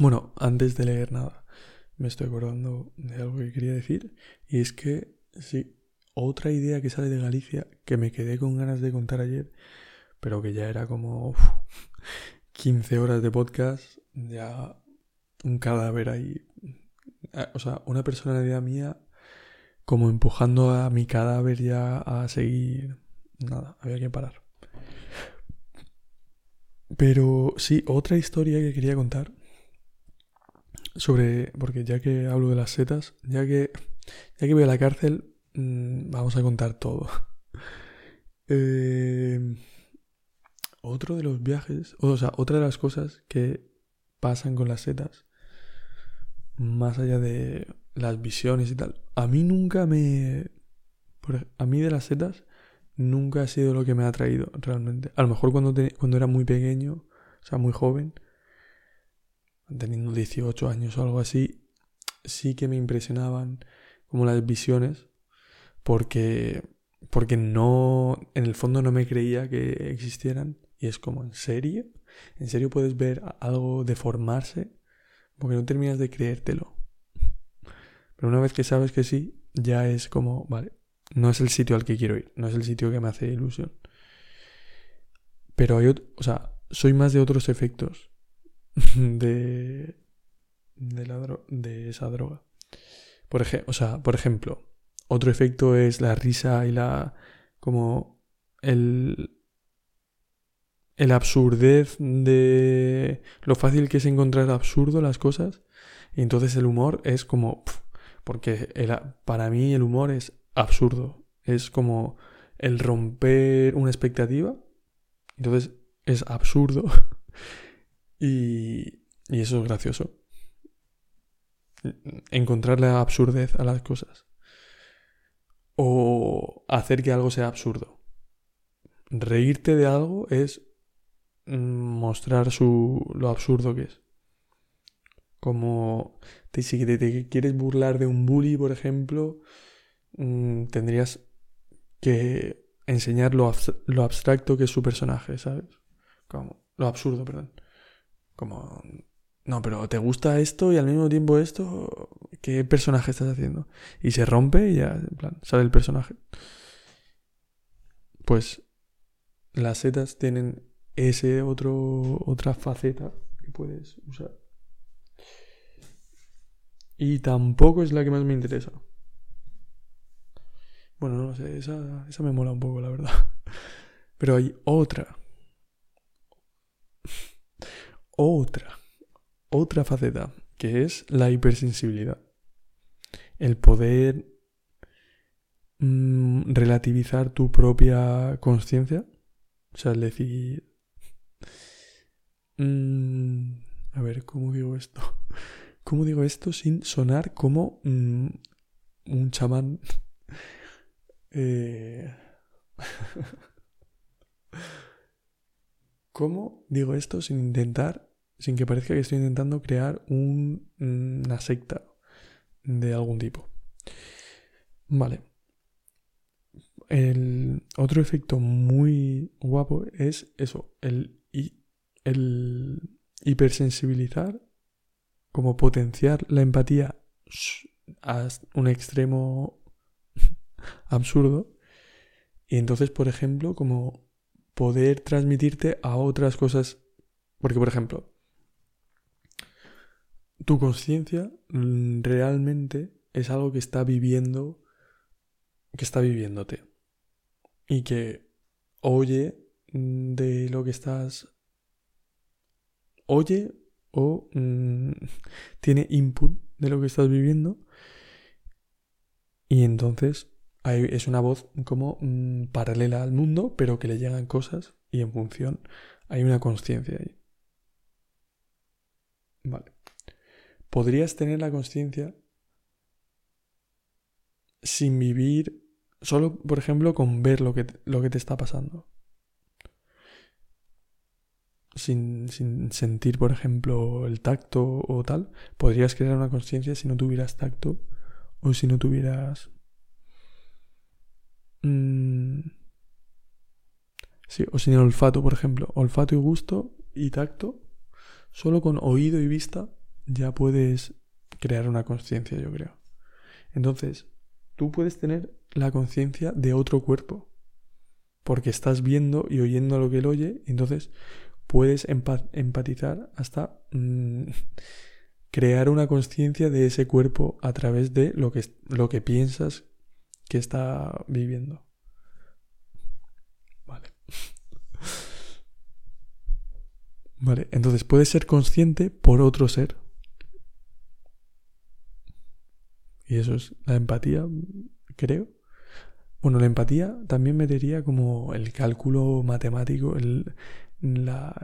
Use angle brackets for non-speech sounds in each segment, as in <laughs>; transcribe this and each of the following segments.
Bueno, antes de leer nada, me estoy acordando de algo que quería decir. Y es que, sí, otra idea que sale de Galicia que me quedé con ganas de contar ayer, pero que ya era como 15 horas de podcast, ya un cadáver ahí. Eh, o sea, una personalidad mía como empujando a mi cadáver ya a seguir. Nada, había que parar. Pero sí, otra historia que quería contar sobre, porque ya que hablo de las setas, ya que, ya que voy a la cárcel, mm, vamos a contar todo. <laughs> Em, otro de los viajes, o sea, otra de las cosas que pasan con las setas, más allá de las visiones y tal, a mí nunca me... A mí de las setas nunca ha sido lo que me ha atraído realmente. A lo mejor cuando, cuando era muy pequeño, o sea, muy joven, teniendo 18 años o algo así, sí que me impresionaban como las visiones, porque, porque no, en el fondo no me creía que existieran. Y es como, ¿en serio? ¿En serio puedes ver algo deformarse? Porque no terminas de creértelo. Pero una vez que sabes que sí, ya es como, vale, no es el sitio al que quiero ir, no es el sitio que me hace ilusión. Pero hay o sea, soy más de otros efectos <laughs> de, de, la de esa droga. Por, o sea, por ejemplo, otro efecto es la risa y la. como el. el absurdez de. lo fácil que es encontrar absurdo las cosas. Y entonces el humor es como. porque para mí el humor es absurdo. Es como el romper una expectativa. Entonces es absurdo. <laughs> Y, eso es gracioso. Encontrar la absurdez a las cosas. O hacer que algo sea absurdo. Reírte de algo es mostrar su, lo absurdo que es. Como si te, quieres burlar de un bully, por ejemplo, mm, tendrías que enseñar lo, lo, abstracto que es su personaje, ¿sabes? Como lo absurdo, perdón. Como, no, pero ¿te gusta esto y al mismo tiempo esto? ¿Qué personaje estás haciendo? Y se rompe y ya, en plan, sale el personaje. Pues las setas tienen ese otro, otra faceta que puedes usar. Y tampoco es la que más me interesa. Bueno, no sé, esa, esa me mola un poco, la verdad. <laughs> Pero hay otra otra, otra faceta, que es la hipersensibilidad. El poder mm, relativizar tu propia conciencia. O sea, es decir... Mm, a ver, ¿cómo digo esto? <laughs> ¿Cómo digo esto sin sonar como mm, un chamán? <laughs> Eh, <laughs> ¿Cómo digo esto sin intentar sin que parezca que estoy intentando crear una secta de algún tipo. Vale. El otro efecto muy guapo es eso, el, el hipersensibilizar, como potenciar la empatía a un extremo <laughs> absurdo. Y entonces, por ejemplo, como poder transmitirte a otras cosas. Porque, por ejemplo, tu conciencia mm, realmente es algo que está viviendo, que está viviéndote. Y que oye mm, de lo que estás... Oye o mm, <laughs> tiene input de lo que estás viviendo. Y entonces es una voz como paralela al mundo, pero que le llegan cosas y en función hay una conciencia ahí. Vale podrías tener la conciencia sin vivir, solo por ejemplo con ver lo que, lo que te está pasando. Sin, sin, sentir, por ejemplo, el tacto o tal, podrías crear una conciencia si no tuvieras tacto o si no tuvieras... Mm, sí, o sin el olfato, por ejemplo. Olfato y gusto y tacto, solo con oído y vista ya puedes crear una conciencia, yo creo. Entonces, tú puedes tener la conciencia de otro cuerpo, porque estás viendo y oyendo lo que él oye, entonces puedes empatizar hasta mm, <laughs> crear una conciencia de ese cuerpo a través de lo que, lo que piensas que está viviendo. Vale. <laughs> Vale, entonces puedes ser consciente por otro ser. Y eso es la empatía, creo. Bueno, la empatía también metería como el cálculo matemático, el, la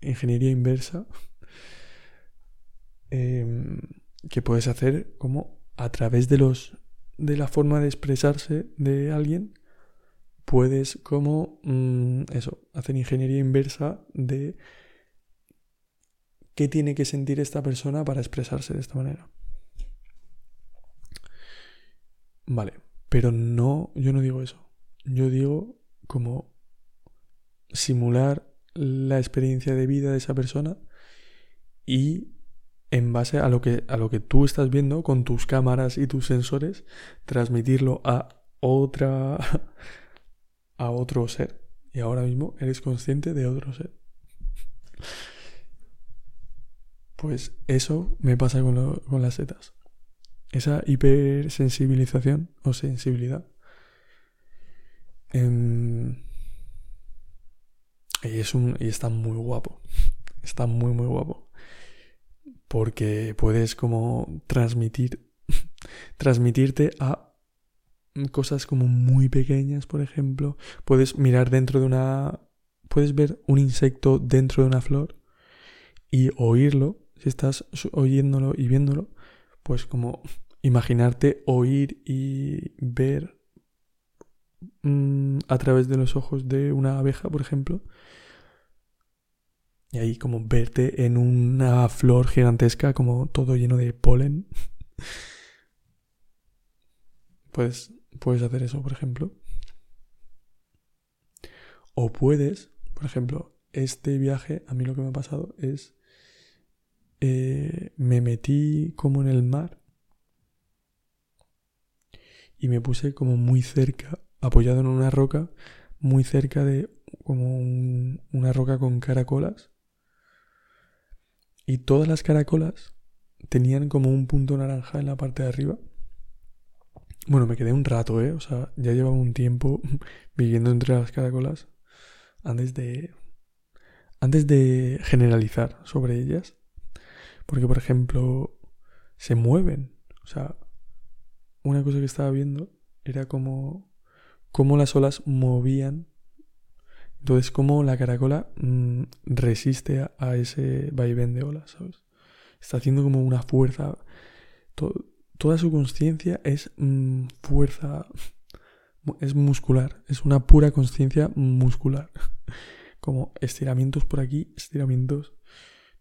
ingeniería inversa, <laughs> em, que puedes hacer como a través de los de la forma de expresarse de alguien, puedes como mm, eso, hacer ingeniería inversa de qué tiene que sentir esta persona para expresarse de esta manera. Vale, pero no, yo no digo eso. Yo digo como simular la experiencia de vida de esa persona y en base a lo que, a lo que tú estás viendo con tus cámaras y tus sensores, transmitirlo a otra <laughs> a otro ser. Y ahora mismo eres consciente de otro ser. Pues eso me pasa con, con las setas. Esa hipersensibilización o sensibilidad. Em, y, es un, y está muy guapo. <laughs> Está muy, muy guapo. Porque puedes como transmitir, <laughs> transmitirte a cosas como muy pequeñas, por ejemplo. Puedes mirar dentro de una... Puedes ver un insecto dentro de una flor y oírlo. Si estás oyéndolo y viéndolo, pues como imaginarte oír y ver mm, a través de los ojos de una abeja, por ejemplo. Y ahí como verte en una flor gigantesca, como todo lleno de polen. <laughs> Puedes Puedes hacer eso, por ejemplo. O puedes, por ejemplo, este viaje, a mí lo que me ha pasado es, eh, me metí como en el mar y me puse como muy cerca, apoyado en una roca, muy cerca de como una roca con caracolas. Y todas las caracolas tenían como un punto naranja en la parte de arriba. Bueno, me quedé un rato, ¿eh? O sea, ya llevaba un tiempo <laughs> viviendo entre las caracolas antes de... Antes de generalizar sobre ellas. Porque, por ejemplo, se mueven. O sea, una cosa que estaba viendo era como... Cómo las olas movían. Entonces, cómo la caracola mm, resiste a, a, ese vaivén de olas, ¿sabes? Está haciendo como una fuerza... Todo, toda su conciencia es mm, fuerza, es muscular, es una pura conciencia muscular. <laughs> Como estiramientos por aquí, estiramientos.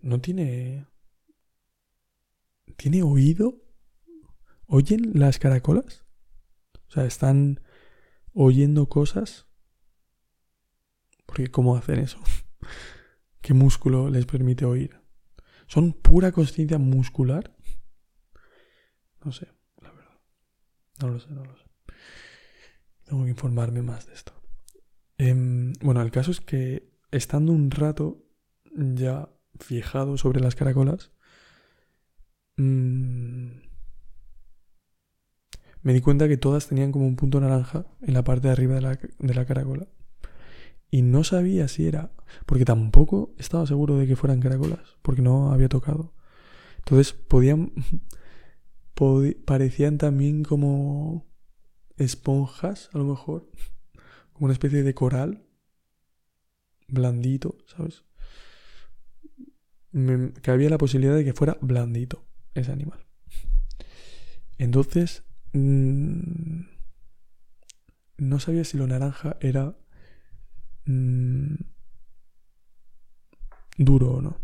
No tiene... ¿Tiene oído? ¿Oyen las caracolas? O sea, están oyendo cosas. Porque ¿cómo hacen eso? <laughs> ¿Qué músculo les permite oír? ¿Son pura conciencia muscular? No sé, la verdad. No lo sé, no lo sé. Tengo que informarme más de esto. Em, bueno, el caso es que estando un rato ya fijado sobre las caracolas, mm, me di cuenta que todas tenían como un punto naranja en la parte de arriba de la, de la caracola. Y no sabía si era, porque tampoco estaba seguro de que fueran caracolas, porque no había tocado. Entonces podían, <laughs> parecían también como esponjas, a lo mejor, como una especie de coral, blandito, ¿sabes? Me, había la posibilidad de que fuera blandito ese animal. Entonces, mm, no sabía si lo naranja era mm, duro o no.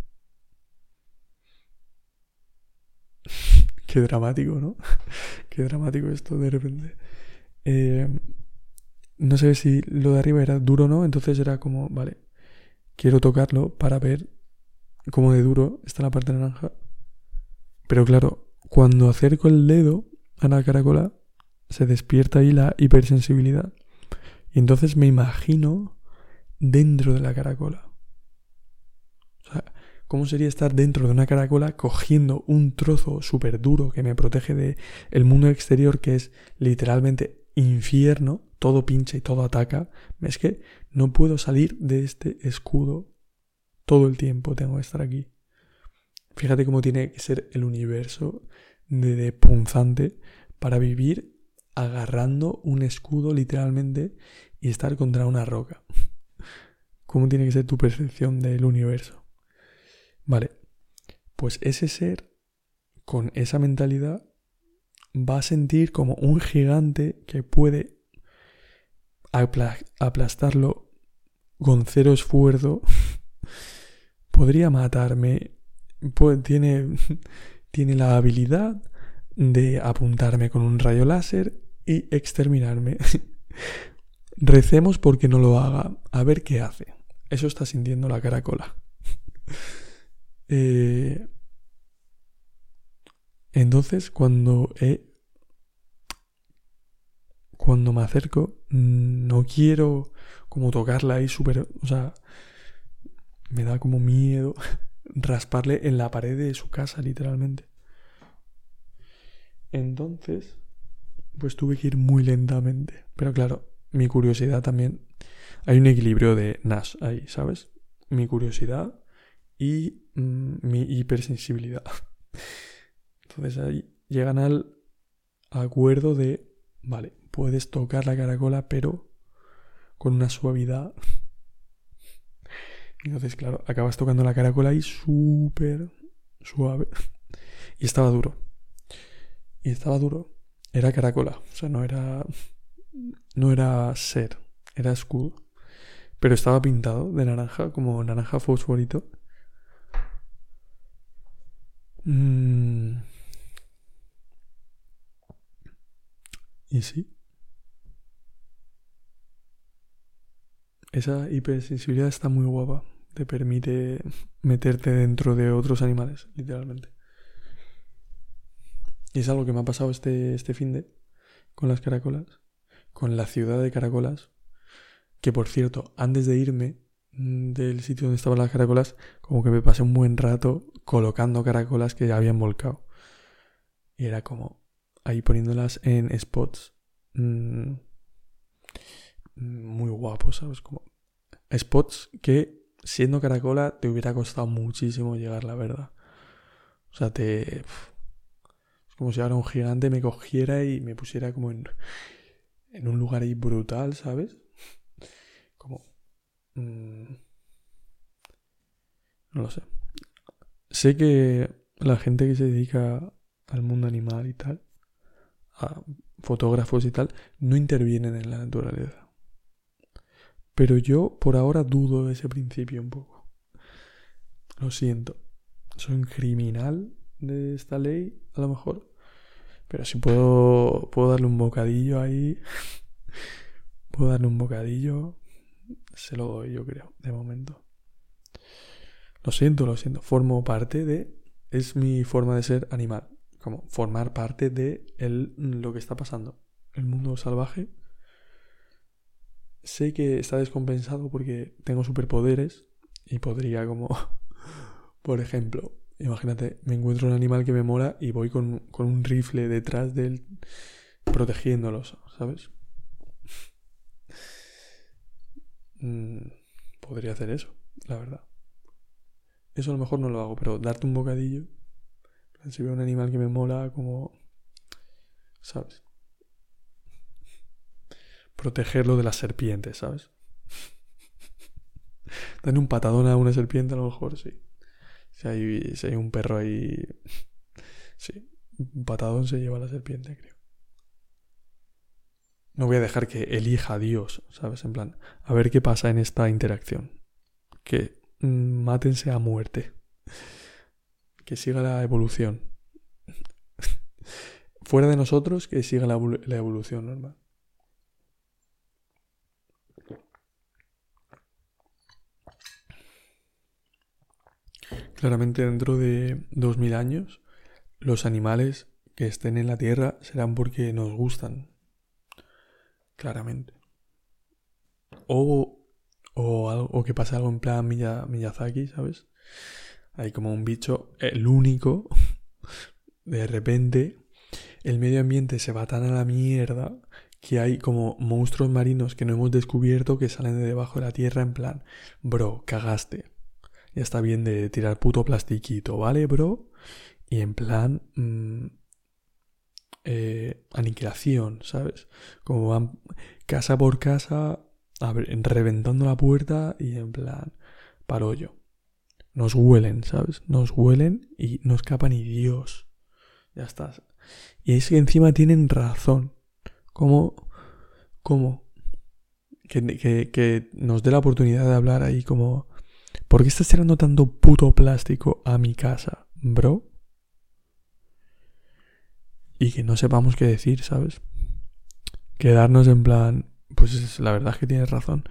<laughs> Qué dramático, ¿no? <laughs> Qué dramático esto de repente. Eh, no sé si lo de arriba era duro o no, entonces era como, vale, quiero tocarlo para ver como de duro está la parte naranja. Pero claro, cuando acerco el dedo a la caracola, se despierta ahí la hipersensibilidad. Y entonces me imagino dentro de la caracola. O sea, ¿cómo sería estar dentro de una caracola cogiendo un trozo súper duro que me protege del el mundo exterior que es literalmente infierno? Todo pincha y todo ataca. Es que no puedo salir de este escudo todo el tiempo, tengo que estar aquí. Fíjate cómo tiene que ser el universo de, punzante para vivir agarrando un escudo literalmente y estar contra una roca. <laughs> ¿Cómo tiene que ser tu percepción del universo? Vale, pues ese ser con esa mentalidad va a sentir como un gigante que puede aplastarlo con cero esfuerzo. <laughs> Podría matarme pues tiene, <laughs> tiene la habilidad de apuntarme con un rayo láser y exterminarme. <laughs> Recemos porque no lo haga, a ver qué hace. Eso está sintiendo la caracola. <laughs> eh, entonces, cuando he, cuando me acerco, no quiero como tocarla ahí súper, o sea, me da como miedo rasparle en la pared de su casa, literalmente. Entonces, pues tuve que ir muy lentamente. Pero claro, mi curiosidad también. Hay un equilibrio de Nash ahí, ¿sabes? Mi curiosidad y mm, mi hipersensibilidad. <laughs> Entonces ahí llegan al acuerdo de, vale, puedes tocar la caracola, pero con una suavidad entonces, claro, acabas tocando la caracola ahí súper suave. Y estaba duro. Y estaba duro. Era caracola. O sea, no era. No era ser. Era escudo. Pero estaba pintado de naranja, como naranja fosforito. Mm. Y sí. Esa hipersensibilidad está muy guapa. Te permite meterte dentro de otros animales, literalmente. Y es algo que me ha pasado este, este fin de con las caracolas, con la ciudad de caracolas, que por cierto, antes de irme mm, del sitio donde estaban las caracolas, como que me pasé un buen rato colocando caracolas que ya habían volcado. Y era como ahí poniéndolas en spots. Mm, muy guapos, ¿sabes? Como spots que siendo caracola te hubiera costado muchísimo llegar, la verdad. O sea, te... Es como si ahora un gigante me cogiera y me pusiera como en, en un lugar ahí brutal, ¿sabes? Como... Mm, no lo sé. Sé que la gente que se dedica al mundo animal y tal, a fotógrafos y tal, no intervienen en la naturaleza. Pero yo por ahora dudo de ese principio un poco. Lo siento. Soy un criminal de esta ley, a lo mejor. Pero si puedo, puedo darle un bocadillo ahí. <laughs> puedo darle un bocadillo. Se lo doy, yo creo, de momento. Lo siento, lo siento. Formo parte de. Es mi forma de ser animal. Como formar parte de el, lo que está pasando. El mundo salvaje sé que está descompensado porque tengo superpoderes y podría como, <laughs> por ejemplo, imagínate, me encuentro un animal que me mola y voy con, un rifle detrás de él protegiéndolos, ¿sabes? Mm, podría hacer eso, la verdad. Eso a lo mejor no lo hago, pero darte un bocadillo, si veo un animal que me mola, como, ¿sabes? Protegerlo de las serpientes, ¿sabes? <laughs> Darle un patadón a una serpiente a lo mejor, sí. Si hay, si hay un perro ahí... <laughs> Sí, un patadón se lleva a la serpiente, creo. No voy a dejar que elija a Dios, ¿sabes? En plan, a ver qué pasa en esta interacción. Que mm, mátense a muerte. <laughs> Que siga la evolución. Fuera de nosotros, que siga la, la evolución normal. Claramente dentro de 2000 años, los animales que estén en la Tierra serán porque nos gustan. Claramente. O, o, o que pase algo en plan Miyazaki, ¿sabes? Hay como un bicho, el único, <laughs> de repente, el medio ambiente se va tan a la mierda que hay como monstruos marinos que no hemos descubierto que salen de debajo de la tierra en plan, bro, cagaste. Ya está bien de tirar puto plastiquito, ¿vale, bro? Y en plan... Mm, eh, aniquilación, ¿sabes? Como van casa por casa, reventando la puerta y en plan, parollo. Nos huelen, ¿sabes? Nos huelen y no escapa ni Dios. Ya está. Y es que encima tienen razón. ¿Cómo? ¿Cómo? Que, que nos dé la oportunidad de hablar ahí como ¿Por qué estás tirando tanto puto plástico a mi casa, bro? Y que no sepamos qué decir, ¿sabes? Quedarnos en plan, pues la verdad es que tienes razón.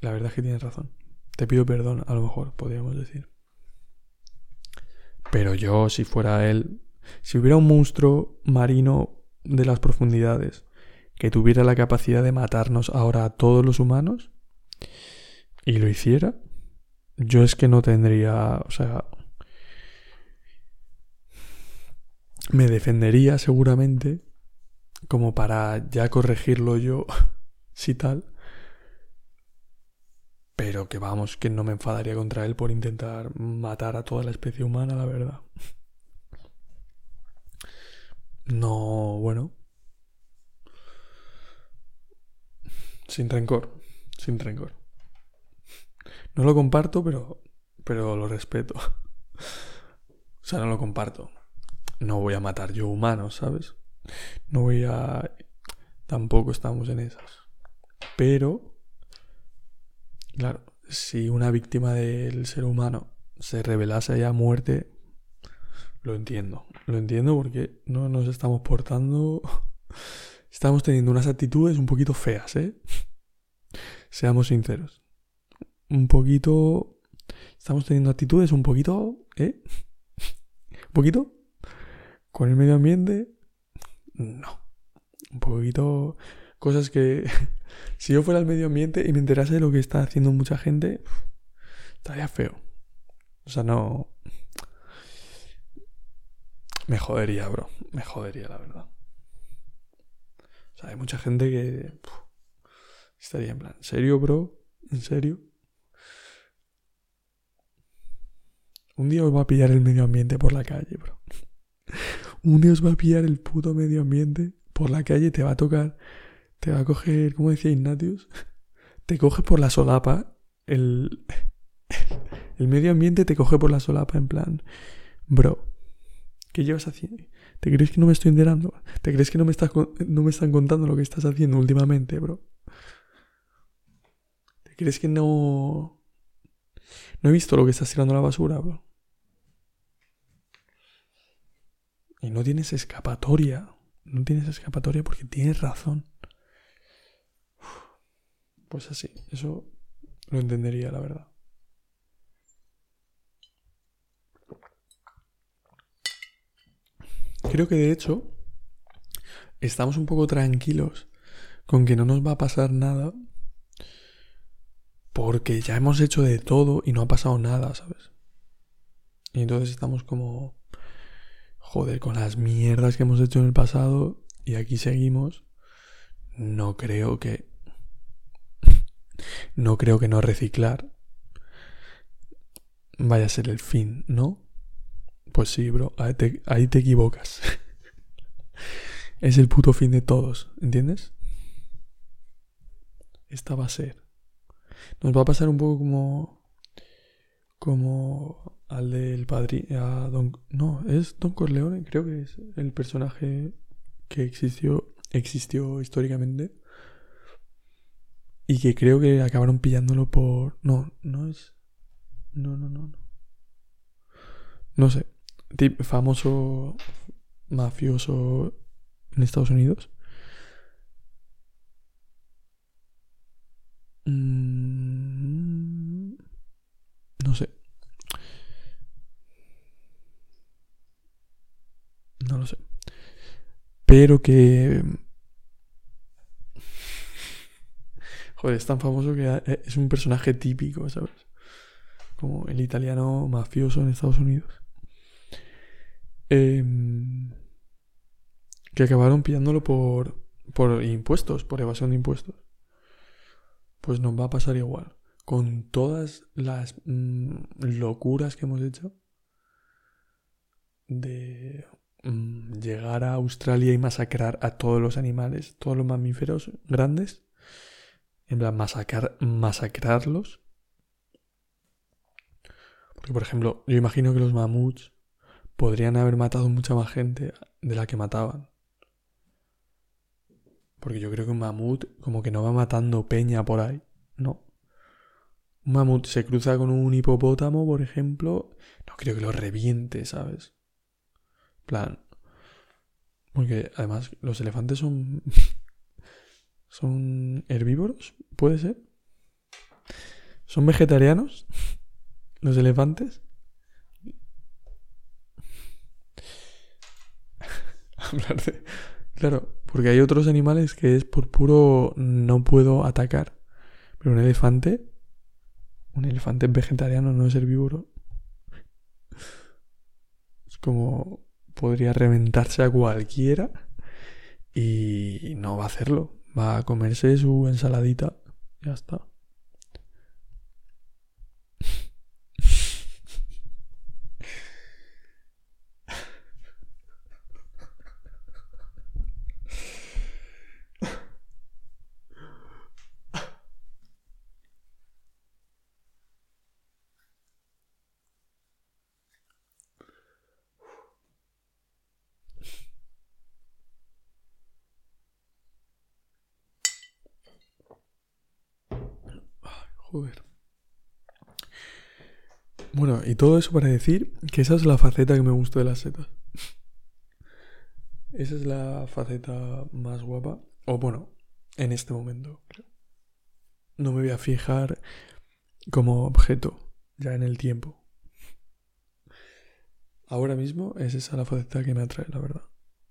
La verdad es que tienes razón. Te pido perdón, a lo mejor, podríamos decir. Pero yo, si fuera él, si hubiera un monstruo marino de las profundidades que tuviera la capacidad de matarnos ahora a todos los humanos, y lo hiciera, yo es que no tendría, o sea, me defendería seguramente como para ya corregirlo yo, <laughs> si tal. Pero que vamos, que no me enfadaría contra él por intentar matar a toda la especie humana, la verdad. No, bueno. Sin rencor, sin rencor. No lo comparto, pero, pero lo respeto. o sea, no lo comparto. No voy a matar yo humanos, ¿sabes? No voy a... Tampoco estamos en esas. Pero, claro, si una víctima del ser humano se revelase ya muerte, lo entiendo. Lo entiendo porque no nos estamos portando... Estamos teniendo unas actitudes un poquito feas, ¿eh? Seamos sinceros un poquito... Estamos teniendo actitudes un poquito... ¿Eh? ¿Un <laughs> poquito? ¿Con el medio ambiente? No. Un poquito... Cosas que... <laughs> si yo fuera el medio ambiente y me enterase de lo que está haciendo mucha gente, estaría feo. O sea, no... Me jodería, bro. Me jodería, la verdad. O sea, hay mucha gente que... estaría en plan, ¿en serio, bro? ¿En serio? Un día os va a pillar el medio ambiente por la calle, bro. Un día os va a pillar el puto medio ambiente por la calle, te va a tocar, te va a coger, ¿cómo decía Ignatius? Te coge por la solapa, el, el medio ambiente te coge por la solapa en plan, bro, ¿qué llevas haciendo? ¿Te crees que no me estoy enterando? ¿Te crees que no me, estás, no me están contando lo que estás haciendo últimamente, bro? ¿Te crees que no... No he visto lo que estás tirando a la basura, bro? Y no tienes escapatoria. No tienes escapatoria porque tienes razón. Pues así, eso lo entendería, la verdad. Creo que de hecho estamos un poco tranquilos con que no nos va a pasar nada porque ya hemos hecho de todo y no ha pasado nada, ¿sabes? Y entonces estamos como joder, con las mierdas que hemos hecho en el pasado y aquí seguimos, no creo que... No creo que no reciclar vaya a ser el fin, ¿no? Pues sí, bro, ahí te, equivocas. <laughs> es el puto fin de todos, ¿entiendes? Esta va a ser. Nos va a pasar un poco como... Como al del padre, a Don, no, es Don Corleone, creo que es el personaje que existió, existió históricamente y que creo que acabaron pillándolo por, no, no es, no, no, no, no, no sé, famoso mafioso en Estados Unidos. Mm, no sé, pero que... Joder, es tan famoso que eh, es un personaje típico, ¿sabes? Como el italiano mafioso en Estados Unidos. Em, que acabaron pillándolo por, por impuestos, por evasión de impuestos. Pues nos va a pasar igual. Con todas las mm, locuras que hemos hecho de llegar a Australia y masacrar a todos los animales, todos los mamíferos grandes, en plan masacrar, masacrarlos. Porque, por ejemplo, yo imagino que los mamuts podrían haber matado mucha más gente de la que mataban. Porque yo creo que un mamut como que no va matando peña por ahí. No. Un mamut se cruza con un hipopótamo, por ejemplo. No creo que lo reviente, ¿sabes? Plan. Porque además los elefantes son. <laughs> son herbívoros, ¿puede ser? ¿Son vegetarianos? <laughs> ¿Los elefantes? <laughs> Hablar de. Claro, porque hay otros animales que es por puro no puedo atacar. Pero un elefante, un elefante vegetariano, no es herbívoro. Es como podría reventarse a cualquiera y no va a hacerlo. Va a comerse su ensaladita. Ya está. Joder. Bueno, y todo eso para decir que esa es la faceta que me gusta de las setas. Esa es la faceta más guapa. O bueno, en este momento. No me voy a fijar como objeto, ya en el tiempo. Ahora mismo es esa la faceta que me atrae, la verdad.